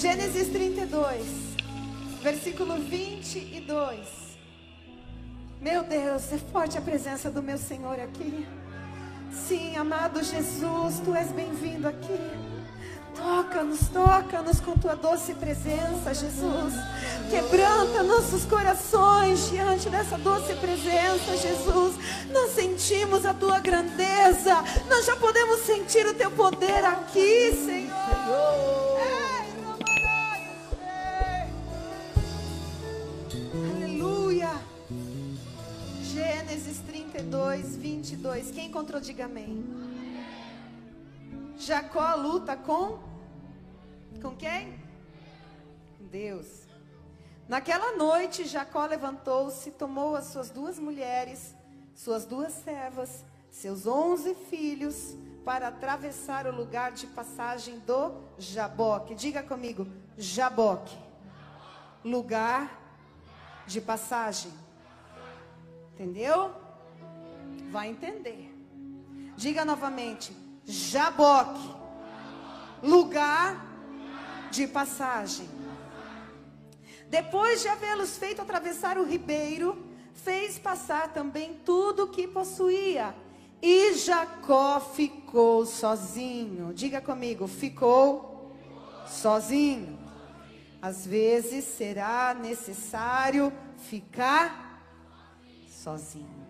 Gênesis 32, versículo 22. Meu Deus, é forte a presença do meu Senhor aqui. Sim, amado Jesus, tu és bem-vindo aqui. Toca-nos, toca-nos com tua doce presença, Jesus. Quebranta nossos corações diante dessa doce presença, Jesus. Nós sentimos a tua grandeza. Nós já podemos sentir o teu poder aqui, Senhor. 42, 22. Quem encontrou, diga amém. Jacó luta com? Com quem? Deus. Naquela noite, Jacó levantou-se, tomou as suas duas mulheres, suas duas servas, seus onze filhos, para atravessar o lugar de passagem do Jaboque. Diga comigo, Jaboque. Lugar de passagem. Entendeu? Vai entender. Diga novamente, Jaboque. Lugar de passagem. Depois de havê-los feito atravessar o ribeiro, fez passar também tudo o que possuía. E Jacó ficou sozinho. Diga comigo, ficou sozinho. Às vezes será necessário ficar sozinho.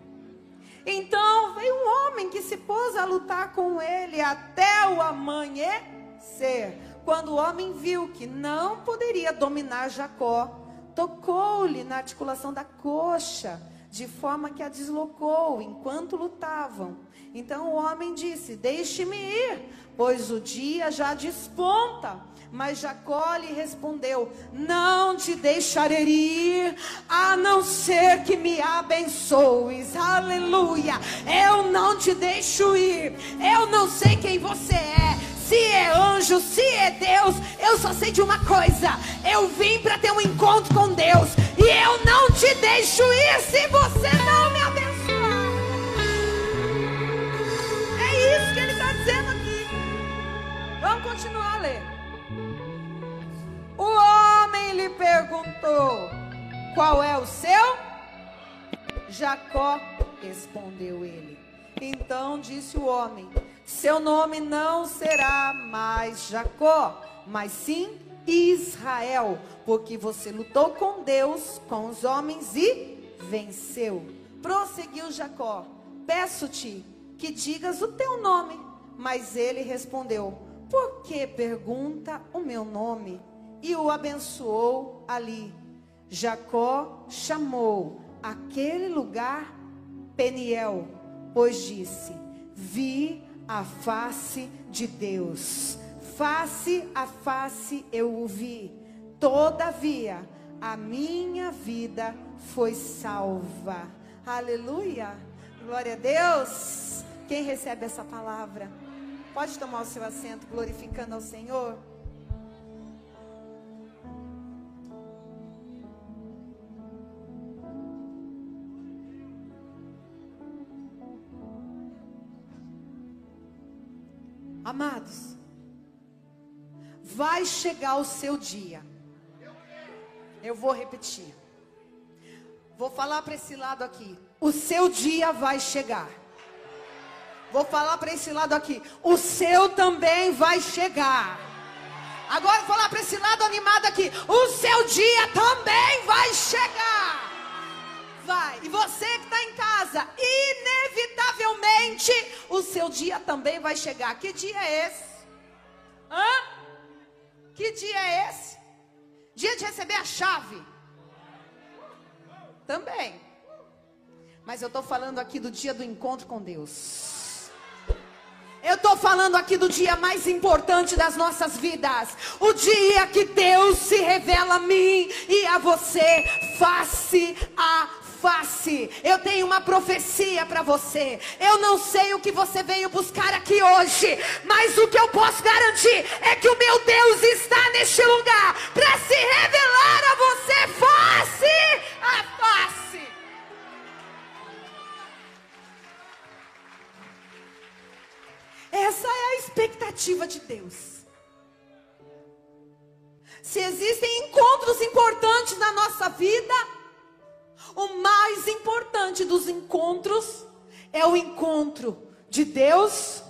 Então veio um homem que se pôs a lutar com ele até o amanhecer. Quando o homem viu que não poderia dominar Jacó, tocou-lhe na articulação da coxa, de forma que a deslocou enquanto lutavam. Então o homem disse: Deixe-me ir, pois o dia já desponta. Mas Jacó lhe respondeu: Não te deixarei ir, a não ser que me abençoes. Aleluia. Eu não te deixo ir. Eu não sei quem você é se é anjo, se é Deus, eu só sei de uma coisa: eu vim para ter um encontro com Deus, e eu não te deixo ir se respondeu ele. Então disse o homem: seu nome não será mais Jacó, mas sim Israel, porque você lutou com Deus, com os homens e venceu. Prosseguiu Jacó: Peço-te que digas o teu nome. Mas ele respondeu: Por que pergunta o meu nome? E o abençoou ali. Jacó chamou aquele lugar Peniel, pois disse: Vi a face de Deus. Face a face eu o vi. Todavia, a minha vida foi salva. Aleluia. Glória a Deus. Quem recebe essa palavra? Pode tomar o seu assento glorificando ao Senhor. Amados, vai chegar o seu dia. Eu vou repetir. Vou falar para esse lado aqui. O seu dia vai chegar. Vou falar para esse lado aqui. O seu também vai chegar. Agora vou falar para esse lado animado aqui. O seu dia também vai chegar vai. E você que está em casa, inevitavelmente o seu dia também vai chegar. Que dia é esse? Hã? Que dia é esse? Dia de receber a chave. Também. Mas eu estou falando aqui do dia do encontro com Deus. Eu estou falando aqui do dia mais importante das nossas vidas. O dia que Deus se revela a mim e a você face a face. Eu tenho uma profecia para você. Eu não sei o que você veio buscar aqui hoje, mas o que eu posso garantir é que o meu Deus está neste lugar para se revelar a você face a face. Essa é a expectativa de Deus. Se existem encontros importantes na nossa vida, o mais importante dos encontros é o encontro de Deus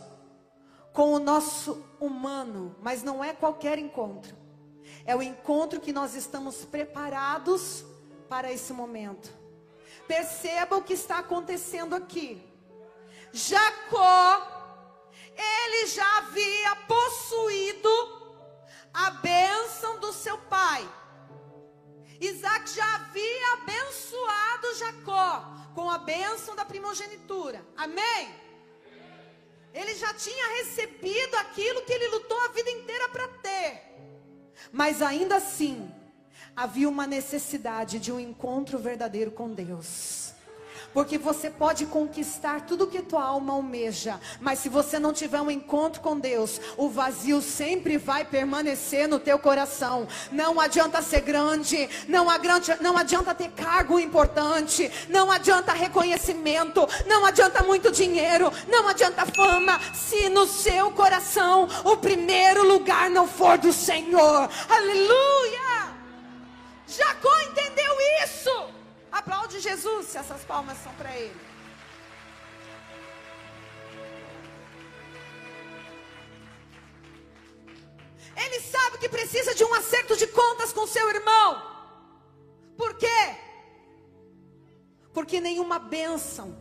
com o nosso humano, mas não é qualquer encontro. É o encontro que nós estamos preparados para esse momento. Perceba o que está acontecendo aqui. Jacó, ele já havia possuído Jacó com a bênção da primogenitura. Amém? Ele já tinha recebido aquilo que ele lutou a vida inteira para ter. Mas ainda assim, havia uma necessidade de um encontro verdadeiro com Deus. Porque você pode conquistar tudo que tua alma almeja, mas se você não tiver um encontro com Deus, o vazio sempre vai permanecer no teu coração. Não adianta ser grande, não adianta, não adianta ter cargo importante, não adianta reconhecimento, não adianta muito dinheiro, não adianta fama, se no seu coração o primeiro lugar não for do Senhor. Aleluia! Jacó entendeu. Aplaude Jesus se essas palmas são para ele. Ele sabe que precisa de um acerto de contas com seu irmão. Por quê? Porque nenhuma bênção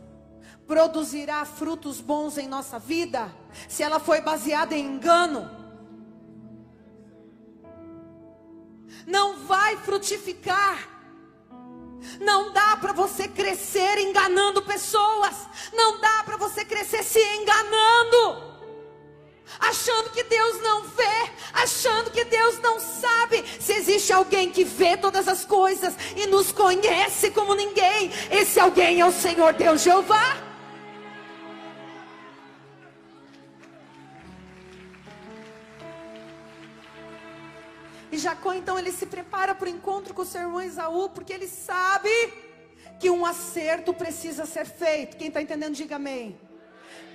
produzirá frutos bons em nossa vida se ela foi baseada em engano. Não vai frutificar não dá para você crescer enganando pessoas. Não dá para você crescer se enganando. Achando que Deus não vê, achando que Deus não sabe. Se existe alguém que vê todas as coisas e nos conhece como ninguém, esse alguém é o Senhor Deus Jeová. Jacó então ele se prepara para o encontro com o seu irmão Isaú, porque ele sabe que um acerto precisa ser feito. Quem está entendendo, diga amém.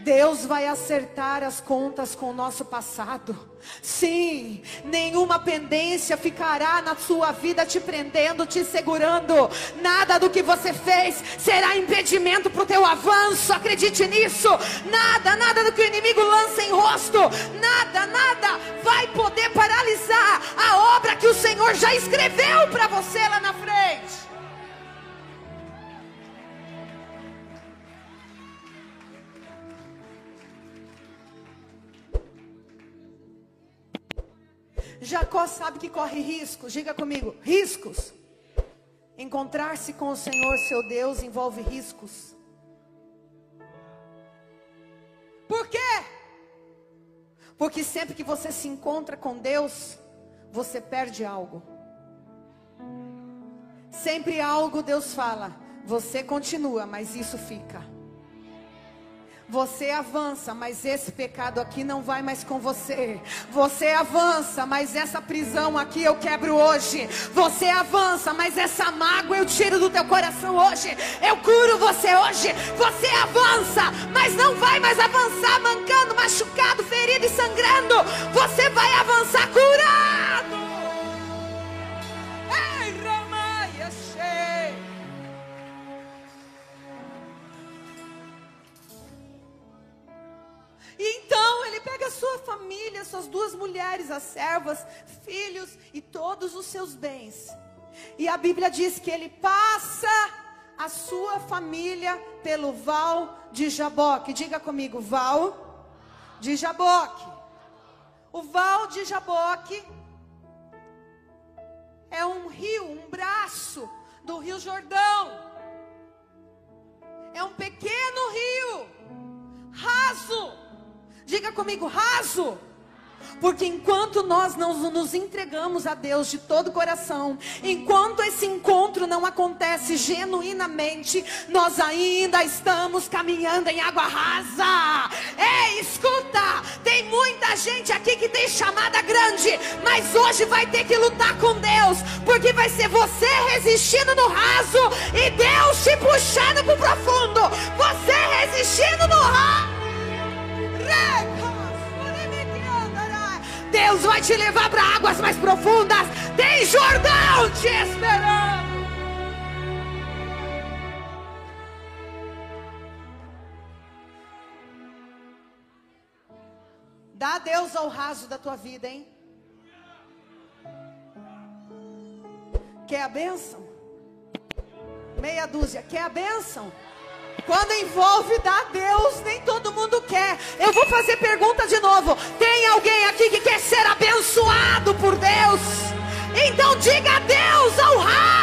Deus vai acertar as contas com o nosso passado. Sim, nenhuma pendência ficará na sua vida te prendendo, te segurando. Nada do que você fez será impedimento para o teu avanço. Acredite nisso. Nada, nada do que o inimigo lança em rosto. Nada, nada vai poder paralisar a obra que o Senhor já escreveu para você lá na frente. Jacó sabe que corre riscos, diga comigo, riscos. Encontrar-se com o Senhor, seu Deus, envolve riscos. Por quê? Porque sempre que você se encontra com Deus, você perde algo. Sempre algo Deus fala, você continua, mas isso fica. Você avança, mas esse pecado aqui não vai mais com você. Você avança, mas essa prisão aqui eu quebro hoje. Você avança, mas essa mágoa eu tiro do teu coração hoje. Eu curo você hoje. Você avança, mas não vai mais avançar mancando, machucado, ferido e sangrando. Você vai avançar curado. Sua família, suas duas mulheres, as servas, filhos e todos os seus bens. E a Bíblia diz que ele passa a sua família pelo val de Jaboque. Diga comigo, val de Jaboque. O val de Jaboque é um rio, um braço do Rio Jordão. É um pequeno Diga comigo, raso. Porque enquanto nós não nos entregamos a Deus de todo o coração, enquanto esse encontro não acontece genuinamente, nós ainda estamos caminhando em água rasa. Ei, escuta, tem muita gente aqui que tem chamada grande, mas hoje vai ter que lutar com Deus, porque vai ser você resistindo no raso e Deus te puxando para o profundo. Você resistindo no raso. Deus vai te levar para águas mais profundas. Tem Jordão te esperando. Dá Deus ao raso da tua vida, hein? Quer a bênção? Meia dúzia. Quer a bênção? Quando envolve dar Deus, nem todo mundo quer. Eu vou fazer pergunta de novo. Tem alguém aqui que quer ser abençoado por Deus? Então diga Deus ao raso.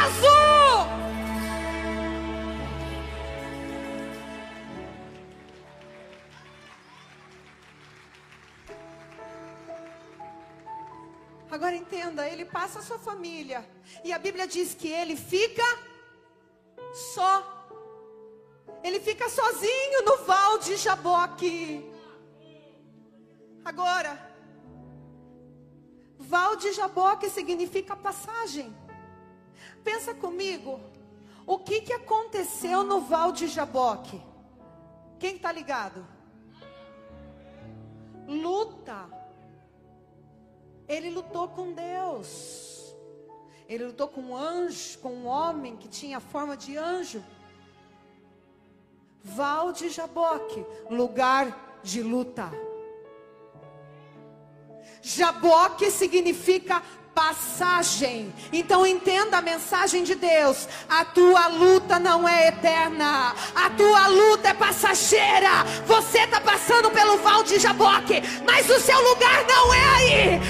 Agora entenda, ele passa a sua família. E a Bíblia diz que ele fica só. Ele fica sozinho no val de Jaboque. Agora, val de Jaboque significa passagem. Pensa comigo, o que, que aconteceu no val de Jaboque? Quem está ligado? Luta. Ele lutou com Deus. Ele lutou com um anjo, com um homem que tinha forma de anjo. Val de Jaboque, lugar de luta. Jaboque significa passagem. Então entenda a mensagem de Deus. A tua luta não é eterna. A tua luta é passageira. Você está passando pelo val de Jaboque, mas o seu lugar não é aí.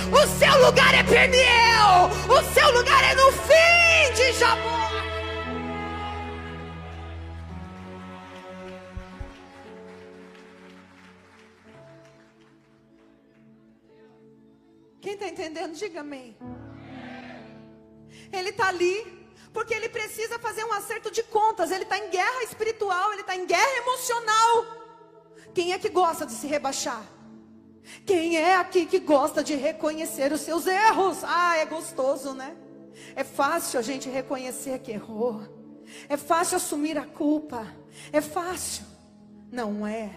Diga amém. Ele está ali porque ele precisa fazer um acerto de contas. Ele está em guerra espiritual, ele está em guerra emocional. Quem é que gosta de se rebaixar? Quem é aqui que gosta de reconhecer os seus erros? Ah, é gostoso, né? É fácil a gente reconhecer que errou. É fácil assumir a culpa. É fácil. Não é.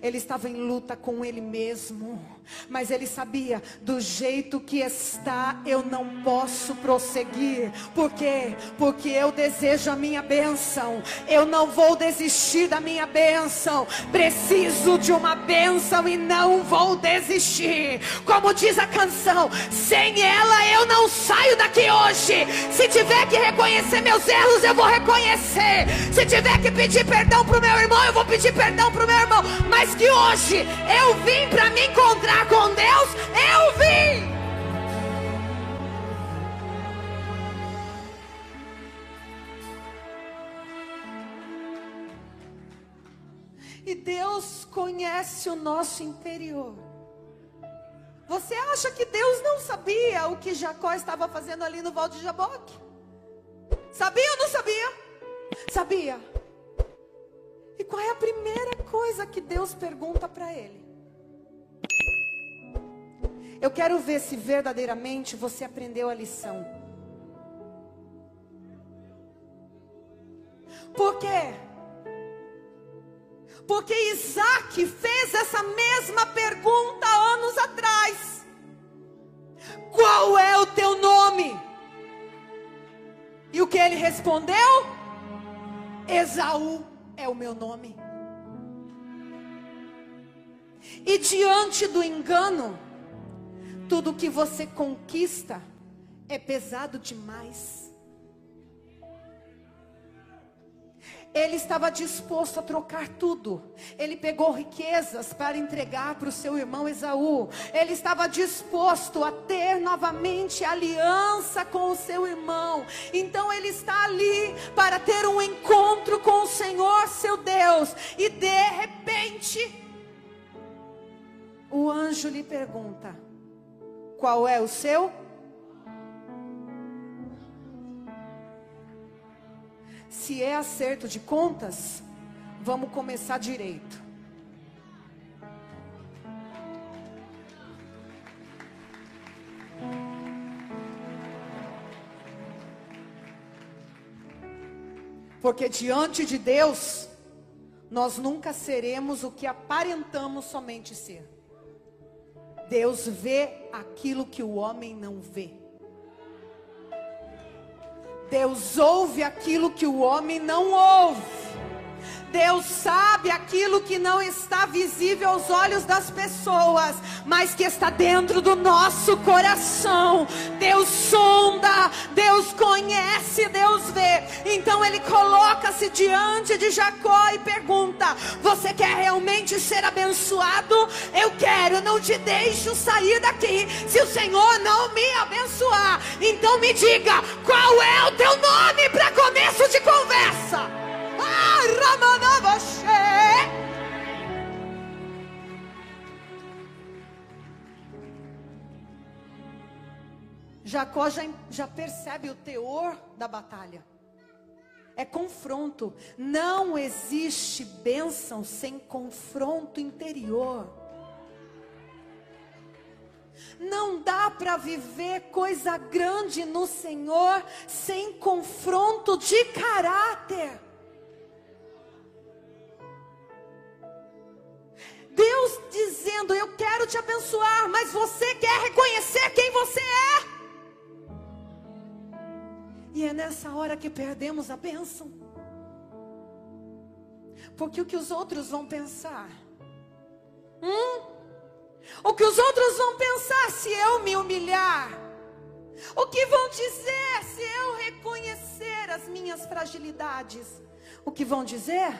Ele estava em luta com ele mesmo. Mas ele sabia, do jeito que está, eu não posso prosseguir. Por quê? Porque eu desejo a minha bênção. Eu não vou desistir da minha bênção. Preciso de uma bênção e não vou desistir. Como diz a canção, sem ela eu não saio daqui hoje. Se tiver que reconhecer meus erros, eu vou reconhecer. Se tiver que pedir perdão para o meu irmão, eu vou pedir perdão para o meu irmão. Mas que hoje eu vim para me encontrar com Deus, eu vim. E Deus conhece o nosso interior. Você acha que Deus não sabia o que Jacó estava fazendo ali no Val de Jaboque? Sabia ou não sabia? Sabia. E qual é a primeira coisa que Deus pergunta para ele? Eu quero ver se verdadeiramente você aprendeu a lição. Por quê? Porque Isaac fez essa mesma pergunta anos atrás. Qual é o teu nome? E o que ele respondeu? Esaú é o meu nome. E diante do engano, tudo que você conquista é pesado demais. Ele estava disposto a trocar tudo. Ele pegou riquezas para entregar para o seu irmão Esaú. Ele estava disposto a ter novamente aliança com o seu irmão. Então ele está ali para ter um encontro com o Senhor, seu Deus. E de repente, o anjo lhe pergunta: qual é o seu? Se é acerto de contas, vamos começar direito. Porque diante de Deus, nós nunca seremos o que aparentamos somente ser. Deus vê aquilo que o homem não vê. Deus ouve aquilo que o homem não ouve. Deus sabe aquilo que não está visível aos olhos das pessoas, mas que está dentro do nosso coração. Deus sonda, Deus conhece, Deus vê. Então ele coloca-se diante de Jacó e pergunta: Você quer realmente ser abençoado? Eu quero, não te deixo sair daqui se o Senhor não me abençoar. Então me diga, qual é o teu nome para começo de conversa? Jacó já, já percebe o teor da batalha. É confronto. Não existe bênção sem confronto interior. Não dá para viver coisa grande no Senhor sem confronto de caráter. Deus dizendo: Eu quero te abençoar, mas você quer reconhecer quem você é. E é nessa hora que perdemos a bênção. Porque o que os outros vão pensar? Hum? O que os outros vão pensar se eu me humilhar? O que vão dizer se eu reconhecer as minhas fragilidades? O que vão dizer?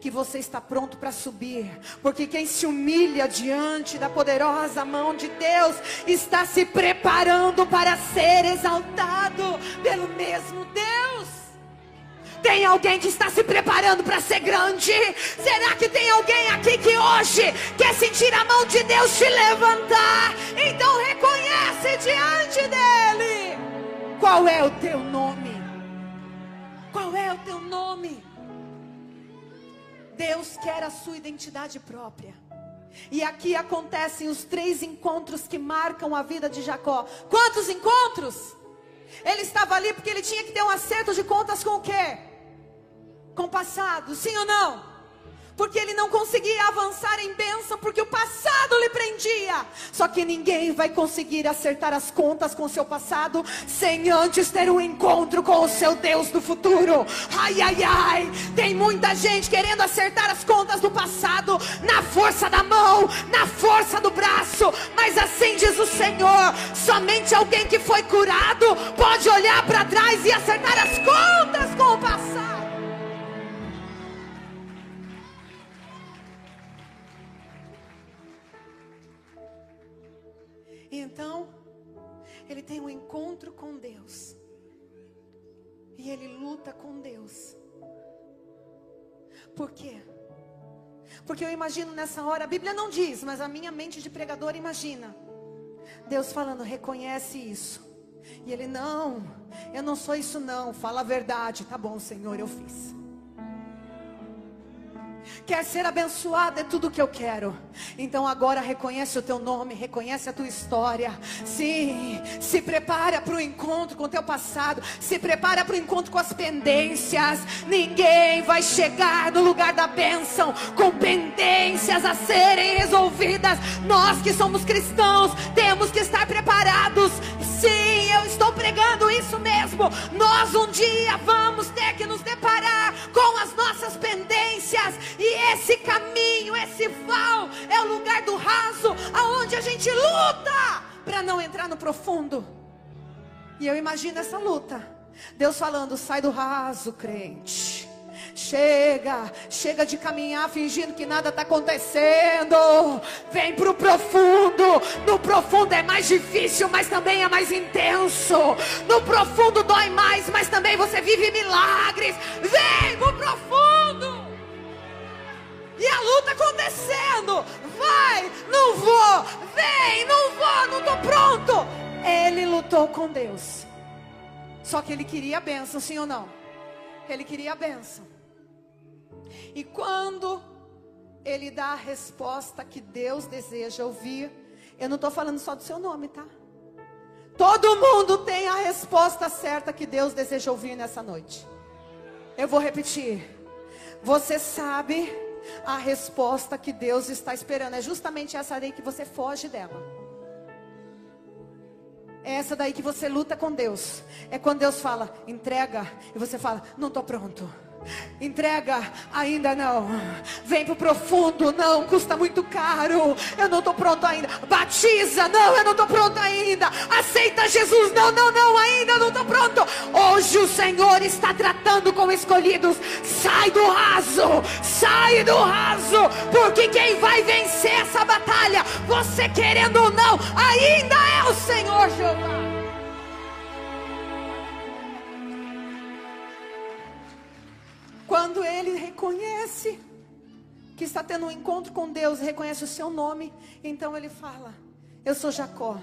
Que você está pronto para subir, porque quem se humilha diante da poderosa mão de Deus está se preparando para ser exaltado pelo mesmo Deus. Tem alguém que está se preparando para ser grande? Será que tem alguém aqui que hoje quer sentir a mão de Deus te levantar? Então reconhece diante dele. Qual é o teu nome? Qual é o teu nome? Deus quer a sua identidade própria. E aqui acontecem os três encontros que marcam a vida de Jacó. Quantos encontros? Ele estava ali porque ele tinha que ter um acerto de contas com o quê? Com o passado, sim ou não? Porque ele não conseguia avançar em bênção, porque o passado lhe prendia. Só que ninguém vai conseguir acertar as contas com o seu passado sem antes ter um encontro com o seu Deus do futuro. Ai, ai, ai, tem muita gente querendo acertar as contas do passado na força da mão, na força do braço, mas assim diz o Senhor: somente alguém que foi curado pode olhar para trás e acertar as contas com o passado. Então, ele tem um encontro com Deus. E ele luta com Deus. Por quê? Porque eu imagino nessa hora, a Bíblia não diz, mas a minha mente de pregador imagina. Deus falando, reconhece isso. E ele, não, eu não sou isso não, fala a verdade. Tá bom, Senhor, eu fiz. Quer ser abençoado é tudo que eu quero. Então agora reconhece o teu nome, reconhece a tua história. Sim, se prepara para o encontro com o teu passado. Se prepara para o encontro com as pendências. Ninguém vai chegar no lugar da bênção com pendências a serem resolvidas. Nós que somos cristãos temos que estar preparados. Sim, eu estou pregando isso mesmo. Nós um dia vamos ter que nos esse caminho, esse val, é o lugar do raso, aonde a gente luta para não entrar no profundo. E eu imagino essa luta. Deus falando: sai do raso, crente. Chega, chega de caminhar fingindo que nada está acontecendo. Vem para o profundo. No profundo é mais difícil, mas também é mais intenso. No profundo dói mais, mas também você vive milagres. Vem para o profundo. E a luta acontecendo. Vai, não vou. Vem, não vou, não estou pronto. Ele lutou com Deus. Só que ele queria a benção, sim ou não? Ele queria a benção. E quando ele dá a resposta que Deus deseja ouvir, eu não estou falando só do seu nome, tá? Todo mundo tem a resposta certa que Deus deseja ouvir nessa noite. Eu vou repetir. Você sabe a resposta que Deus está esperando. É justamente essa aí que você foge dela. É essa daí que você luta com Deus. É quando Deus fala, entrega, e você fala, não estou pronto. Entrega, ainda não. Vem pro profundo, não, custa muito caro. Eu não estou pronto ainda. Batiza, não, eu não estou pronto ainda. Aceita Jesus, não, não, não, ainda não estou pronto. Hoje o Senhor está tratando com escolhidos. Sai do raso, sai do raso, porque quem vai vencer essa batalha, você querendo ou não, ainda é o Senhor Jeová. Quando ele reconhece que está tendo um encontro com Deus, reconhece o seu nome, então ele fala: Eu sou Jacó.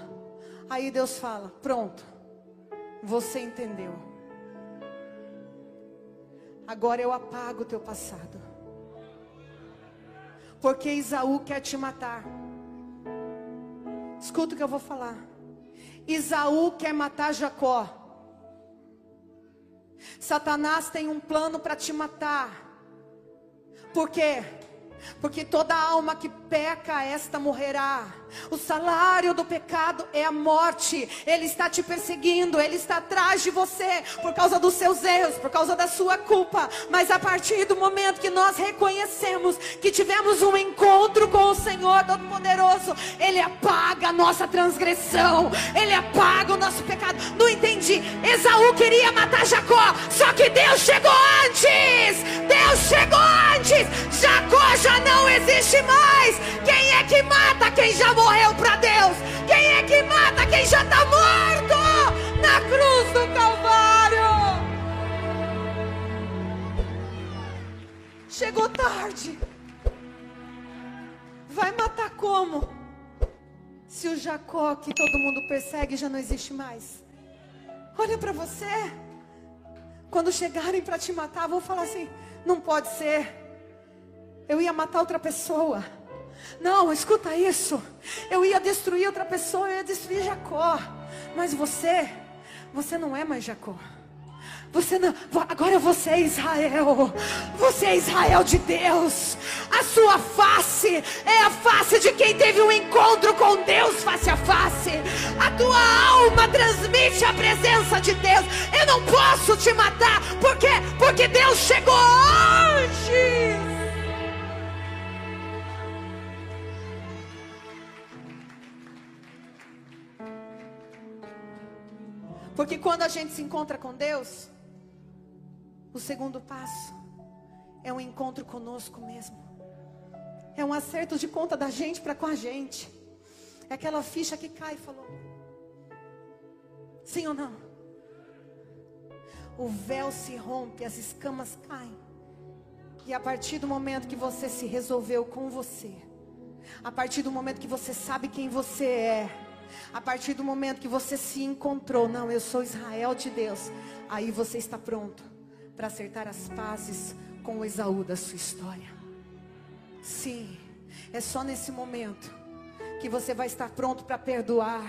Aí Deus fala: Pronto, você entendeu. Agora eu apago o teu passado. Porque Isaú quer te matar. Escuta o que eu vou falar. Isaú quer matar Jacó. Satanás tem um plano para te matar. Por quê? Porque toda alma que peca, esta morrerá. O salário do pecado é a morte. Ele está te perseguindo, ele está atrás de você por causa dos seus erros, por causa da sua culpa. Mas a partir do momento que nós reconhecemos que tivemos um encontro com o Senhor Todo-Poderoso, ele apaga a nossa transgressão, ele apaga o nosso pecado. Não entendi. Esaú queria matar Jacó, só que Deus chegou antes. Deus chegou antes. Jacó já não existe mais. Quem é que mata quem já morreu para Deus? Quem é que mata quem já está morto na cruz do Calvário? Chegou tarde. Vai matar como? Se o Jacó que todo mundo persegue já não existe mais. Olha para você. Quando chegarem para te matar, vão falar assim: não pode ser. Eu ia matar outra pessoa. Não, escuta isso. Eu ia destruir outra pessoa, eu ia destruir Jacó. Mas você, você não é mais Jacó. Você não, agora você é Israel. Você é Israel de Deus. A sua face é a face de quem teve um encontro com Deus face a face. A tua alma transmite a presença de Deus. Eu não posso te matar, por quê? Porque Deus chegou hoje. Porque quando a gente se encontra com Deus, o segundo passo é um encontro conosco mesmo. É um acerto de conta da gente para com a gente. É aquela ficha que cai e falou: Sim ou não? O véu se rompe, as escamas caem. E a partir do momento que você se resolveu com você, a partir do momento que você sabe quem você é, a partir do momento que você se encontrou, não, eu sou Israel de Deus, aí você está pronto para acertar as pazes com o Esaú da sua história. Sim, é só nesse momento que você vai estar pronto para perdoar.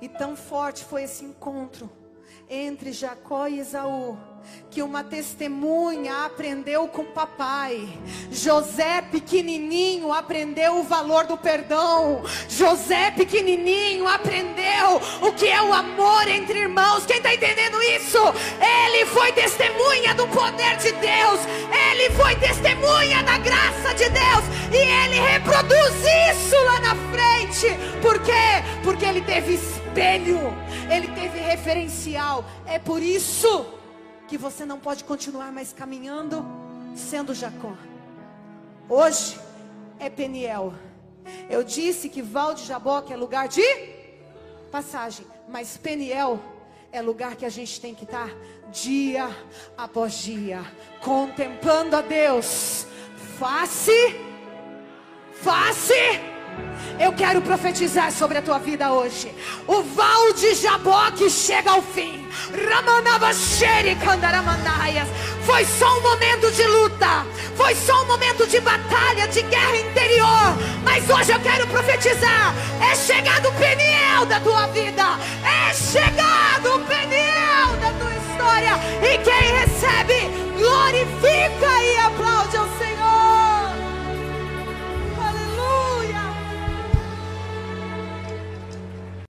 E tão forte foi esse encontro entre Jacó e Esaú que uma testemunha aprendeu com papai. José pequenininho aprendeu o valor do perdão. José pequenininho aprendeu o que é o amor entre irmãos. Quem está entendendo isso? Ele foi testemunha do poder de Deus. Ele foi testemunha da graça de Deus. E ele reproduz isso lá na frente. Por quê? Porque ele teve espelho. Ele teve referencial. É por isso que você não pode continuar mais caminhando sendo Jacó. Hoje é Peniel. Eu disse que Val de Jaboque é lugar de passagem, mas Peniel é lugar que a gente tem que estar dia após dia, contemplando a Deus, face, face eu quero profetizar sobre a tua vida hoje. O val de Jaboque chega ao fim. Foi só um momento de luta. Foi só um momento de batalha, de guerra interior. Mas hoje eu quero profetizar. É chegado o peniel da tua vida. É chegado o peniel da tua história. E quem recebe, glorifica